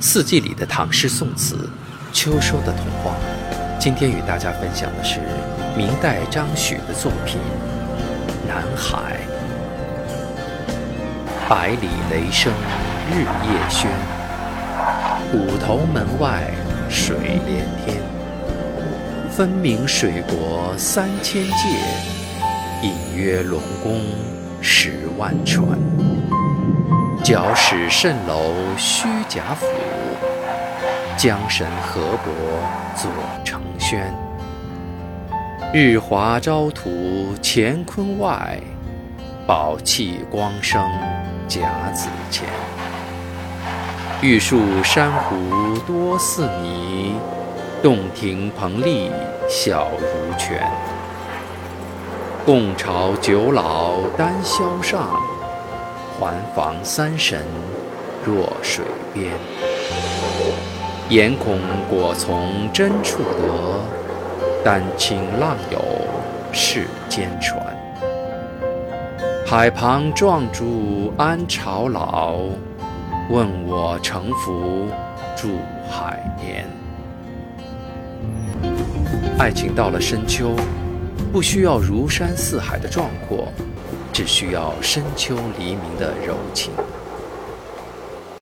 四季里的唐诗宋词，秋收的童话。今天与大家分享的是明代张许的作品《南海》。百里雷声日夜喧，五头门外水连天。分明水国三千界，隐约龙宫十万川。脚使蜃楼虚假府，江神河伯作成轩。日华朝图乾坤外，宝气光生甲子前。玉树珊瑚多似泥，洞庭滂澧小如泉。共朝九老丹霄上。环房三神若水边，眼恐果从真处得，丹青浪有世间传。海旁壮主安朝老？问我乘浮住海年。爱情到了深秋，不需要如山似海的壮阔。只需要深秋黎明的柔情。